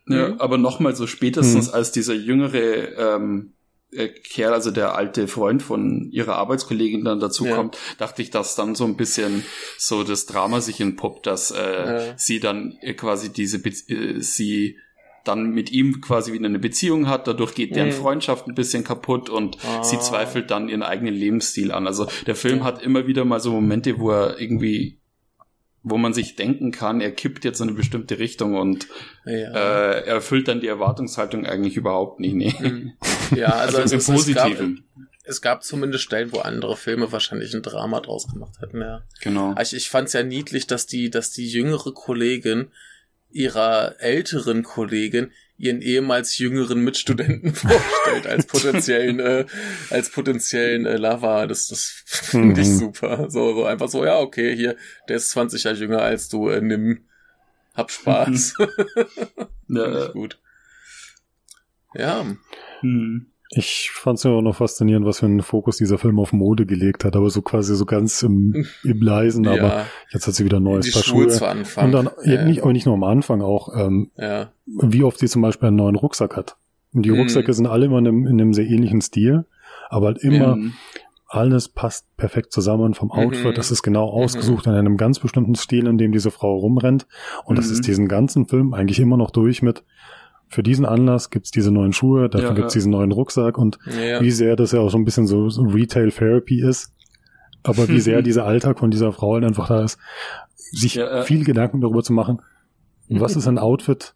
Ja, mhm. aber nochmal so spätestens, mhm. als dieser jüngere ähm, äh, Kerl, also der alte Freund von ihrer Arbeitskollegin dann dazu ja. kommt, dachte ich, dass dann so ein bisschen so das Drama sich entpuppt, dass äh, ja. sie dann äh, quasi diese Be äh, sie dann mit ihm quasi wieder eine Beziehung hat, dadurch geht deren mhm. Freundschaft ein bisschen kaputt und ah. sie zweifelt dann ihren eigenen Lebensstil an. Also der Film hat immer wieder mal so Momente, wo er irgendwie wo man sich denken kann, er kippt jetzt in eine bestimmte Richtung und ja. äh, er erfüllt dann die Erwartungshaltung eigentlich überhaupt nicht. Nee. Mhm. Ja, also, also im es, Positiven. Gab, es gab zumindest Stellen, wo andere Filme wahrscheinlich ein Drama draus gemacht hätten, ja. Genau. Ich, ich fand es ja niedlich, dass die, dass die jüngere Kollegin ihrer älteren Kollegin ihren ehemals jüngeren Mitstudenten vorstellt als potenziellen äh, als potenziellen äh, Lava. Das das finde ich mhm. super. So so einfach so ja okay hier der ist 20 Jahre jünger als du äh, nimm hab Spaß. ja. gut. Ja. Hm. Ich fand es ja auch noch faszinierend, was für einen Fokus dieser Film auf Mode gelegt hat, aber so quasi so ganz im, im Leisen, ja. aber jetzt hat sie wieder ein neues Paar Schuhe. Zu Anfang. Und dann, ja. nicht, aber nicht nur am Anfang auch, ähm, ja. wie oft sie zum Beispiel einen neuen Rucksack hat. Und die mhm. Rucksäcke sind alle immer in einem, in einem sehr ähnlichen Stil, aber halt immer mhm. alles passt perfekt zusammen vom Outfit. Mhm. Das ist genau mhm. ausgesucht in einem ganz bestimmten Stil, in dem diese Frau rumrennt. Und das ist mhm. diesen ganzen Film eigentlich immer noch durch mit, für diesen Anlass gibt's diese neuen Schuhe, dafür ja, gibt's ja. diesen neuen Rucksack und ja, wie sehr das ja auch so ein bisschen so, so Retail Therapy ist, aber wie sehr dieser Alltag von dieser Frau halt einfach da ist, sich viel Gedanken darüber zu machen, was ist ein Outfit,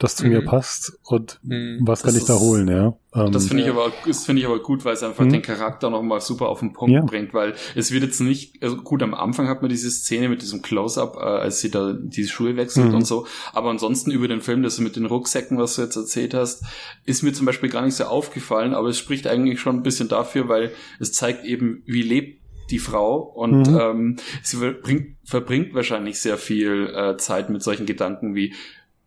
das zu mhm. mir passt und mhm. was kann das ich da holen, ja. Ähm, das finde ich aber, das finde ich aber gut, weil es einfach mhm. den Charakter nochmal super auf den Punkt ja. bringt, weil es wird jetzt nicht, also gut, am Anfang hat man diese Szene mit diesem Close-Up, äh, als sie da die Schuhe wechselt mhm. und so, aber ansonsten über den Film, das mit den Rucksäcken, was du jetzt erzählt hast, ist mir zum Beispiel gar nicht so aufgefallen, aber es spricht eigentlich schon ein bisschen dafür, weil es zeigt eben, wie lebt die Frau und mhm. ähm, sie verbringt, verbringt wahrscheinlich sehr viel äh, Zeit mit solchen Gedanken wie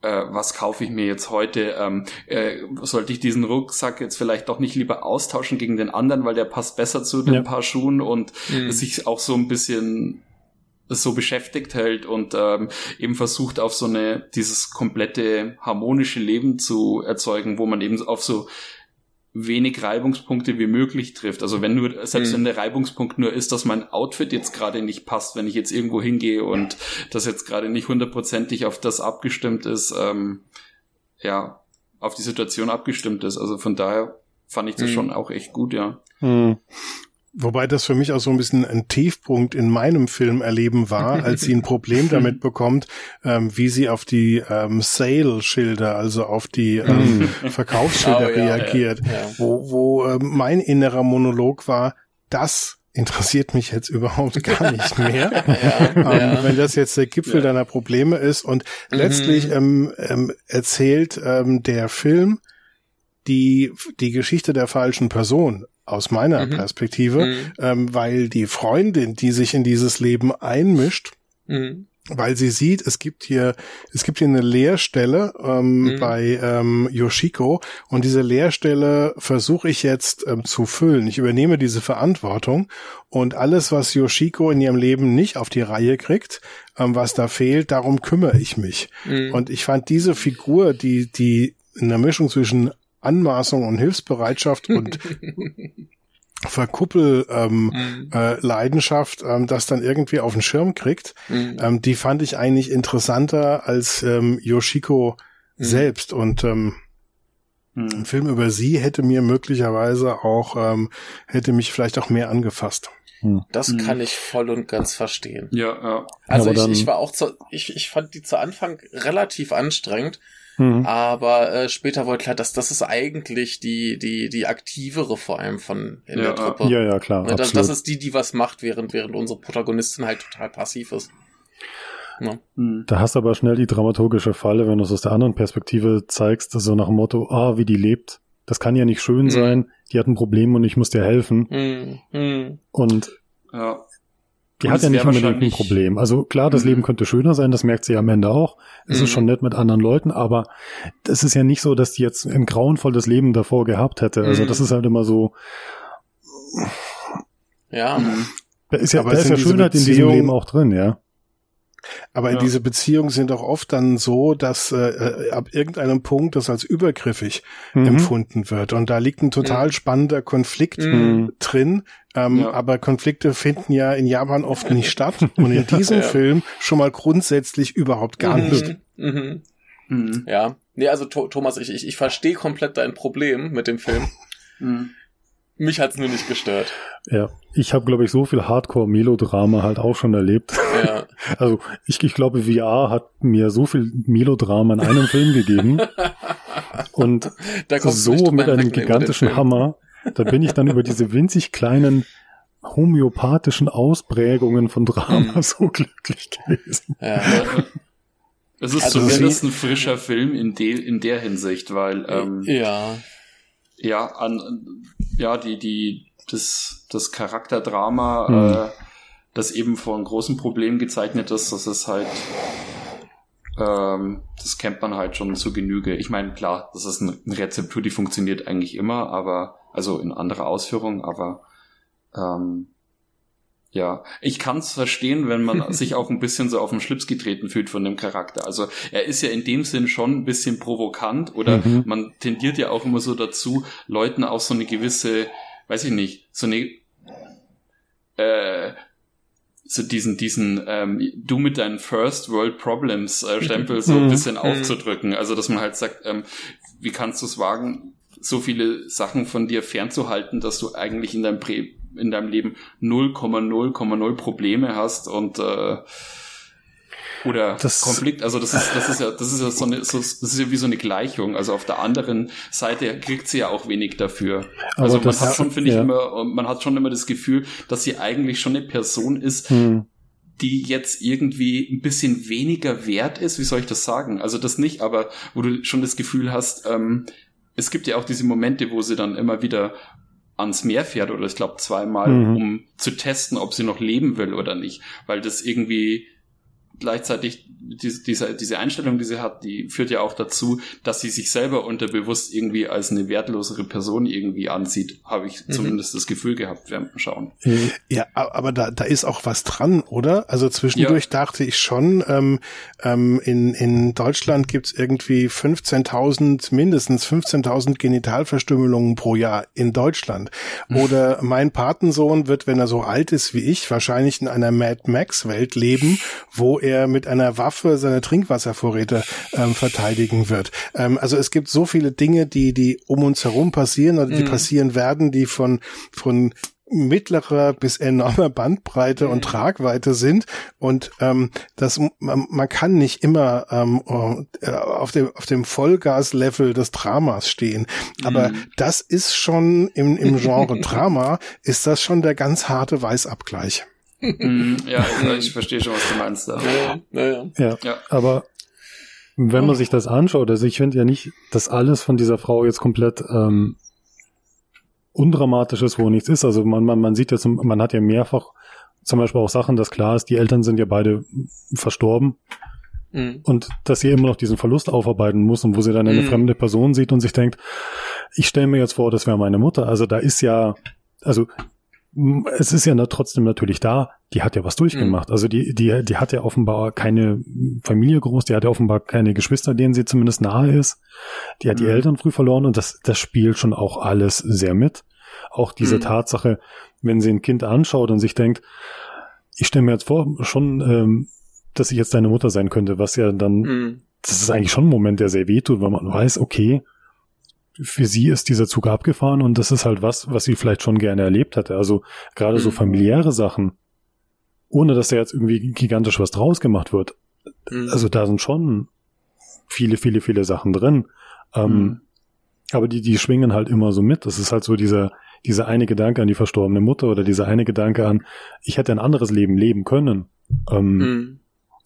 äh, was kaufe ich mir jetzt heute? Ähm, äh, sollte ich diesen Rucksack jetzt vielleicht doch nicht lieber austauschen gegen den anderen, weil der passt besser zu den ja. paar Schuhen und mhm. sich auch so ein bisschen so beschäftigt hält und ähm, eben versucht auf so eine dieses komplette harmonische Leben zu erzeugen, wo man eben auf so wenig Reibungspunkte wie möglich trifft. Also wenn nur, selbst mhm. wenn der Reibungspunkt nur ist, dass mein Outfit jetzt gerade nicht passt, wenn ich jetzt irgendwo hingehe und das jetzt gerade nicht hundertprozentig auf das abgestimmt ist, ähm, ja, auf die Situation abgestimmt ist. Also von daher fand ich das mhm. schon auch echt gut, ja. Mhm. Wobei das für mich auch so ein bisschen ein Tiefpunkt in meinem Film erleben war, als sie ein Problem damit bekommt, ähm, wie sie auf die ähm, Sale-Schilder, also auf die ähm, Verkaufsschilder oh, reagiert, ja, ja. wo, wo ähm, mein innerer Monolog war, das interessiert mich jetzt überhaupt gar nicht mehr. ja, ähm, wenn das jetzt der Gipfel deiner Probleme ist. Und mhm. letztlich ähm, ähm, erzählt ähm, der Film die, die Geschichte der falschen Person aus meiner mhm. Perspektive, mhm. Ähm, weil die Freundin, die sich in dieses Leben einmischt, mhm. weil sie sieht, es gibt hier, es gibt hier eine Leerstelle ähm, mhm. bei ähm, Yoshiko und diese Leerstelle versuche ich jetzt ähm, zu füllen. Ich übernehme diese Verantwortung und alles, was Yoshiko in ihrem Leben nicht auf die Reihe kriegt, ähm, was da fehlt, darum kümmere ich mich. Mhm. Und ich fand diese Figur, die, die in der Mischung zwischen Anmaßung und Hilfsbereitschaft und Verkuppel ähm, mhm. äh, Leidenschaft, ähm, das dann irgendwie auf den Schirm kriegt, mhm. ähm, die fand ich eigentlich interessanter als ähm, Yoshiko mhm. selbst und ähm, mhm. ein Film über sie hätte mir möglicherweise auch ähm, hätte mich vielleicht auch mehr angefasst. Hm. Das mhm. kann ich voll und ganz verstehen. Ja, ja. Also ja, ich, ich war auch zu, ich, ich fand die zu Anfang relativ anstrengend, Mhm. Aber äh, später wurde klar, dass das ist eigentlich die, die, die aktivere vor allem von in ja, der Truppe. Ja, ja, klar. Ne, das, das, ist die, die was macht, während, während unsere Protagonistin halt total passiv ist. Ja. Mhm. Da hast du aber schnell die dramaturgische Falle, wenn du es aus der anderen Perspektive zeigst, so nach dem Motto, ah, wie die lebt. Das kann ja nicht schön mhm. sein. Die hat ein Problem und ich muss dir helfen. Mhm. mhm. Und ja. Die hat ja nicht unbedingt ein Problem. Also klar, das mhm. Leben könnte schöner sein, das merkt sie am Ende auch. Es mhm. ist schon nett mit anderen Leuten, aber das ist ja nicht so, dass die jetzt ein grauenvolles Leben davor gehabt hätte. Also mhm. das ist halt immer so. Ja. Da ist ja, aber da ist ja Schönheit in diesem Leben auch drin, ja. Aber ja. diese Beziehungen sind auch oft dann so, dass äh, äh, ab irgendeinem Punkt das als übergriffig mhm. empfunden wird. Und da liegt ein total mhm. spannender Konflikt mhm. drin. Ähm, ja. Aber Konflikte finden ja in Japan oft nicht statt. Und in diesem ja. Film schon mal grundsätzlich überhaupt gar mhm. nicht. Mhm. Mhm. Ja. Nee, also Thomas, ich, ich, ich verstehe komplett dein Problem mit dem Film. Mich hat's nur nicht gestört. Ja, ich habe, glaube ich, so viel Hardcore-Melodrama halt auch schon erlebt. Ja. Also ich, ich glaube, VR hat mir so viel Melodrama in einem Film gegeben. Und so mit einem gigantischen Hammer, da bin ich dann über diese winzig kleinen homöopathischen Ausprägungen von Drama hm. so glücklich gewesen. Ja. Es ist also zumindest ein frischer Film in, de, in der Hinsicht, weil ähm, ja ja, an, ja, die, die, das, das Charakterdrama, mhm. äh, das eben vor einem großen Problem gezeichnet ist, das ist halt, ähm, das kennt man halt schon zu Genüge. Ich meine, klar, das ist eine Rezeptur, die funktioniert eigentlich immer, aber, also in anderer Ausführung, aber ähm, ja, ich kann es verstehen, wenn man sich auch ein bisschen so auf den Schlips getreten fühlt von dem Charakter. Also er ist ja in dem Sinn schon ein bisschen provokant oder mhm. man tendiert ja auch immer so dazu, Leuten auch so eine gewisse, weiß ich nicht, so eine äh, so diesen, diesen ähm, du mit deinen First World Problems äh, Stempel so ein mhm. bisschen mhm. aufzudrücken. Also dass man halt sagt, ähm, wie kannst du es wagen, so viele Sachen von dir fernzuhalten, dass du eigentlich in deinem Prä in deinem Leben 0,0,0 Probleme hast und äh, oder das, Konflikt, also das ist, das ist ja, das ist ja so eine, so, das ist ja wie so eine Gleichung. Also auf der anderen Seite kriegt sie ja auch wenig dafür. Also man hat schon, finde ja. ich, immer, man hat schon immer das Gefühl, dass sie eigentlich schon eine Person ist, hm die jetzt irgendwie ein bisschen weniger wert ist, wie soll ich das sagen? Also das nicht, aber wo du schon das Gefühl hast, ähm, es gibt ja auch diese Momente, wo sie dann immer wieder ans Meer fährt oder ich glaube zweimal, mhm. um zu testen, ob sie noch leben will oder nicht, weil das irgendwie gleichzeitig diese, diese, diese Einstellung, die sie hat, die führt ja auch dazu, dass sie sich selber unterbewusst irgendwie als eine wertlosere Person irgendwie ansieht, habe ich mhm. zumindest das Gefühl gehabt während dem Schauen. Ja, aber da, da ist auch was dran, oder? Also zwischendurch ja. dachte ich schon, ähm, ähm, in, in Deutschland gibt's irgendwie 15.000, mindestens 15.000 Genitalverstümmelungen pro Jahr in Deutschland. Oder mein Patensohn wird, wenn er so alt ist wie ich, wahrscheinlich in einer Mad Max Welt leben, wo er mit einer Waffe seine Trinkwasservorräte ähm, verteidigen wird. Ähm, also es gibt so viele Dinge, die, die um uns herum passieren oder die mhm. passieren werden, die von, von mittlerer bis enormer Bandbreite und mhm. Tragweite sind und ähm, das man, man kann nicht immer ähm, äh, auf dem auf dem Vollgas-Level des Dramas stehen, aber mm. das ist schon im, im Genre Drama ist das schon der ganz harte Weißabgleich. Mhm. ja, ich verstehe schon, was du meinst da. Ja, ja, ja. ja. aber wenn man sich das anschaut, also ich finde ja nicht, dass alles von dieser Frau jetzt komplett ähm, undramatisch ist, wo nichts ist. Also man, man, man sieht jetzt, man hat ja mehrfach zum Beispiel auch Sachen, dass klar ist, die Eltern sind ja beide verstorben. Mhm. Und dass sie immer noch diesen Verlust aufarbeiten muss und wo sie dann eine mhm. fremde Person sieht und sich denkt, ich stelle mir jetzt vor, das wäre meine Mutter. Also da ist ja, also es ist ja trotzdem natürlich da, die hat ja was durchgemacht. Mhm. Also die, die, die hat ja offenbar keine Familie groß, die hat ja offenbar keine Geschwister, denen sie zumindest nahe ist. Die hat mhm. die Eltern früh verloren und das, das spielt schon auch alles sehr mit. Auch diese mhm. Tatsache, wenn sie ein Kind anschaut und sich denkt, ich stelle mir jetzt vor, schon, ähm, dass ich jetzt deine Mutter sein könnte, was ja dann, mhm. das ist eigentlich schon ein Moment, der sehr wehtut, weil man weiß, okay, für sie ist dieser Zug abgefahren und das ist halt was, was sie vielleicht schon gerne erlebt hatte. Also gerade so mhm. familiäre Sachen, ohne dass da jetzt irgendwie gigantisch was draus gemacht wird. Mhm. Also da sind schon viele, viele, viele Sachen drin. Ähm, mhm. Aber die, die schwingen halt immer so mit. Das ist halt so dieser, dieser eine Gedanke an die verstorbene Mutter oder dieser eine Gedanke an, ich hätte ein anderes Leben leben können. Ähm, mhm.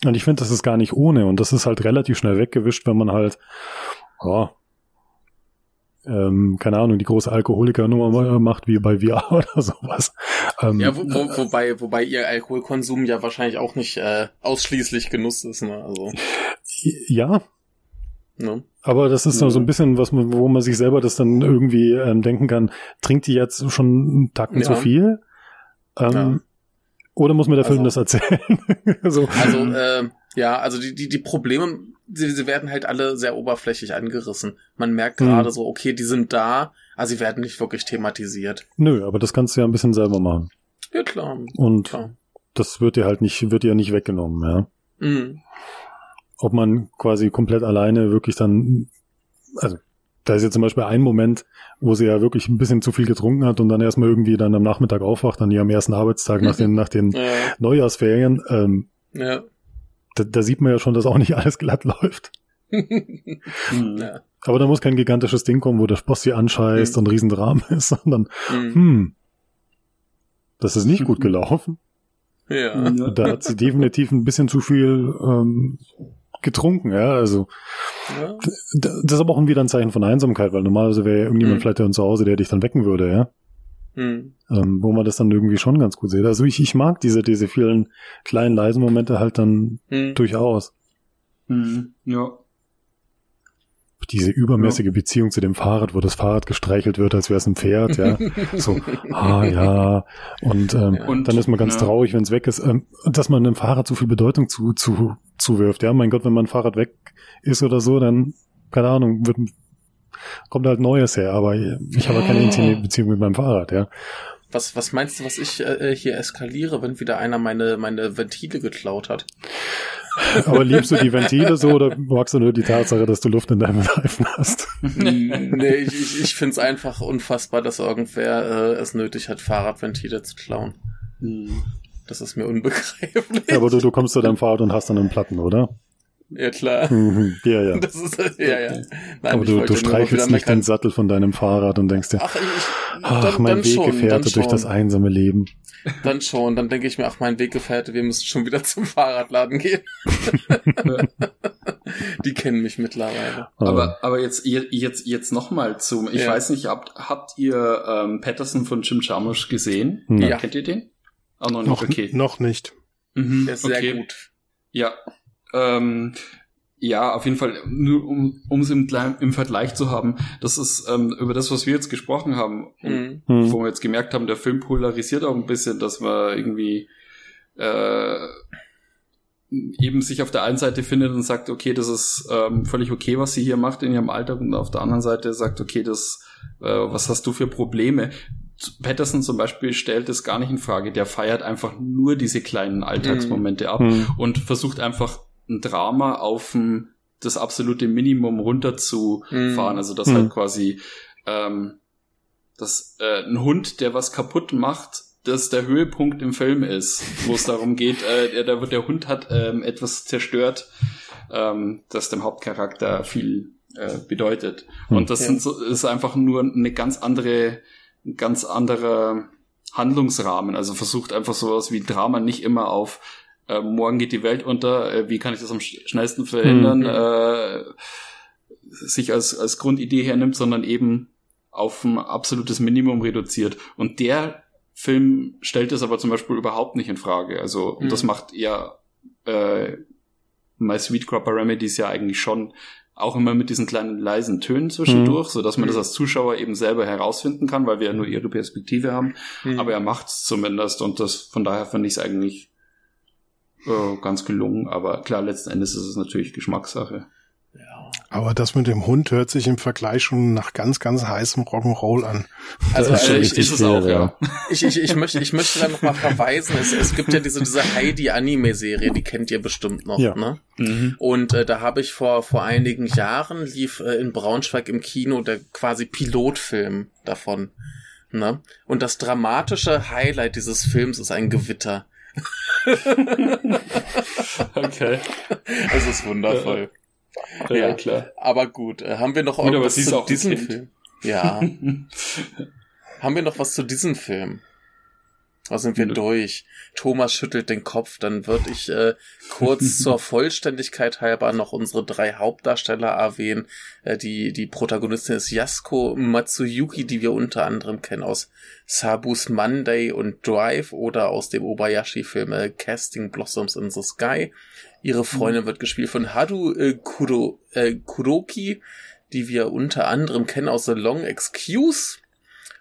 Und ich finde, das ist gar nicht ohne. Und das ist halt relativ schnell weggewischt, wenn man halt, oh, ähm, keine Ahnung, die große Alkoholikernummer macht wie bei VR oder sowas. Ähm, ja, wo, wo, wobei, wobei ihr Alkoholkonsum ja wahrscheinlich auch nicht äh, ausschließlich Genuss ist, ne? Also. Ja. No. Aber das ist ja. so ein bisschen was, wo man sich selber das dann irgendwie ähm, denken kann, trinkt die jetzt schon einen Tacken ja. zu viel? Ähm, ja. Oder muss mir der Film also, das erzählen? so. Also, äh, ja, also die, die, die Probleme sie, sie werden halt alle sehr oberflächlich angerissen. Man merkt hm. gerade mhm. so, okay, die sind da, aber sie werden nicht wirklich thematisiert. Nö, aber das kannst du ja ein bisschen selber machen. Ja, klar. Und klar. das wird dir halt nicht, wird dir nicht weggenommen, ja. Mhm. Ob man quasi komplett alleine wirklich dann, also da ist jetzt zum Beispiel ein Moment, wo sie ja wirklich ein bisschen zu viel getrunken hat und dann erstmal irgendwie dann am Nachmittag aufwacht, an ihrem ersten Arbeitstag nach den, nach den ja. Neujahrsferien. Ähm, ja da, da sieht man ja schon, dass auch nicht alles glatt läuft. ja. Aber da muss kein gigantisches Ding kommen, wo der Boss sie anscheißt mhm. und ein Riesendrama ist, sondern, mhm. hm, das ist nicht gut gelaufen. Ja. Da hat sie definitiv ein bisschen zu viel ähm, getrunken, ja. Also ja. das ist aber auch wieder ein Zeichen von Einsamkeit, weil normalerweise wäre ja irgendjemand mhm. vielleicht dann zu Hause, der dich dann wecken würde, ja. Mhm. Ähm, wo man das dann irgendwie schon ganz gut sieht. Also ich, ich mag diese, diese vielen kleinen, leisen Momente halt dann mhm. durchaus. Mhm. Ja. Diese übermäßige ja. Beziehung zu dem Fahrrad, wo das Fahrrad gestreichelt wird, als wäre es ein Pferd, ja. so, ah ja. Und, ähm, und dann ist man ganz ja. traurig, wenn es weg ist. Ähm, dass man einem Fahrrad so viel Bedeutung zu, zu, zuwirft. Ja, mein Gott, wenn mein Fahrrad weg ist oder so, dann, keine Ahnung, wird kommt halt Neues her, aber ich habe keine intime Beziehung mit meinem Fahrrad, ja. Was, was meinst du, was ich äh, hier eskaliere, wenn wieder einer meine, meine Ventile geklaut hat? Aber liebst du die Ventile so oder magst du nur die Tatsache, dass du Luft in deinem Reifen hast? nee, ich, ich, ich finde es einfach unfassbar, dass irgendwer äh, es nötig hat, Fahrradventile zu klauen. Hm. Das ist mir unbegreiflich. Aber du, du kommst zu deinem Fahrrad und hast dann einen Platten, oder? Ja, klar. Mhm. Ja, ja. Das ist, ja, ja. Nein, Aber du, du streichelst nicht den Sattel von deinem Fahrrad und denkst dir, ach, ich, ach dann, mein Weggefährte durch das einsame Leben. Dann schon, dann denke ich mir, ach, mein Weggefährte, wir müssen schon wieder zum Fahrradladen gehen. Die kennen mich mittlerweile. Aber, aber jetzt, jetzt, jetzt nochmal zum, ich ja. weiß nicht, habt, habt ihr ähm, Patterson von Jim Jarmusch gesehen? Ja. Kennt ihr den? Auch noch nicht, noch, okay. Noch nicht. Mhm, Der ist sehr okay. gut. Ja, ähm, ja, auf jeden Fall, nur um um es im, im Vergleich zu haben, das ist ähm, über das, was wir jetzt gesprochen haben, mhm. wo wir jetzt gemerkt haben, der Film polarisiert auch ein bisschen, dass man irgendwie äh, eben sich auf der einen Seite findet und sagt, okay, das ist ähm, völlig okay, was sie hier macht in ihrem Alltag und auf der anderen Seite sagt, okay, das, äh, was hast du für Probleme? Patterson zum Beispiel stellt es gar nicht in Frage. Der feiert einfach nur diese kleinen Alltagsmomente mhm. ab mhm. und versucht einfach ein Drama auf ein, das absolute Minimum runterzufahren. Mhm. Also das mhm. halt quasi ähm, dass äh, ein Hund, der was kaputt macht, das der Höhepunkt im Film ist, wo es darum geht, äh, der, der Hund hat ähm, etwas zerstört, ähm, das dem Hauptcharakter viel äh, bedeutet. Und hm. das ja. sind so, ist einfach nur eine ganz andere, ein ganz anderer Handlungsrahmen. Also versucht einfach sowas wie Drama nicht immer auf äh, morgen geht die Welt unter, äh, wie kann ich das am schnellsten verhindern, mhm. sich als, als Grundidee hernimmt, sondern eben auf ein absolutes Minimum reduziert. Und der Film stellt es aber zum Beispiel überhaupt nicht in Frage. Also, und das Mhm. macht eher äh, My Sweet Cropper Remedies ja eigentlich schon auch immer mit diesen kleinen leisen Tönen zwischendurch, so dass man Mhm. das als Zuschauer eben selber herausfinden kann, weil wir ja nur ihre Perspektive haben. Mhm. Aber er macht's zumindest und das von daher finde ich es eigentlich äh, ganz gelungen. Aber klar, letzten Endes ist es natürlich Geschmackssache. ja. Aber das mit dem Hund hört sich im Vergleich schon nach ganz, ganz heißem Rock'n'Roll an. Also, schon äh, ich, ist es auch, ja. ich, ich, ich, möchte, ich möchte da nochmal verweisen. Es, es gibt ja diese, diese Heidi-Anime-Serie, die kennt ihr bestimmt noch, Ja. ne? Mhm. Und äh, da habe ich vor, vor einigen Jahren lief äh, in Braunschweig im Kino der quasi Pilotfilm davon. Ne? Und das dramatische Highlight dieses Films ist ein Gewitter. Okay. Es ist wundervoll. Ja, Ja. klar. Aber gut, äh, haben wir noch irgendwas zu diesem. Film? Ja. haben wir noch was zu diesem Film? Da sind wir durch. Thomas schüttelt den Kopf. Dann würde ich äh, kurz zur Vollständigkeit halber noch unsere drei Hauptdarsteller erwähnen. Äh, die, die Protagonistin ist Yasuko Matsuyuki, die wir unter anderem kennen aus Sabus Monday und Drive oder aus dem Obayashi-Film äh, Casting Blossoms in the Sky. Ihre Freundin wird gespielt von Haru äh, Kuro, äh, Kuroki, die wir unter anderem kennen aus The Long Excuse.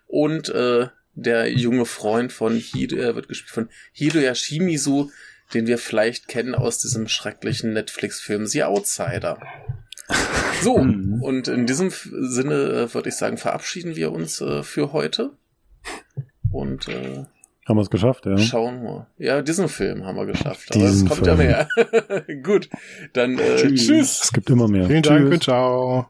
Und äh, der junge Freund von Hido, äh, wird gespielt von Hidoya Shimizu, den wir vielleicht kennen aus diesem schrecklichen Netflix-Film The Outsider. So, Mhm. und in diesem Sinne äh, würde ich sagen, verabschieden wir uns äh, für heute. Und äh, Haben wir es geschafft, ja. schauen wir. Ja, diesen Film haben wir geschafft. Aber Diesen es kommt Film. ja mehr. Gut, dann äh, Tschüss. tschüss. Es gibt immer mehr. Vielen Dank Tschüss. und ciao.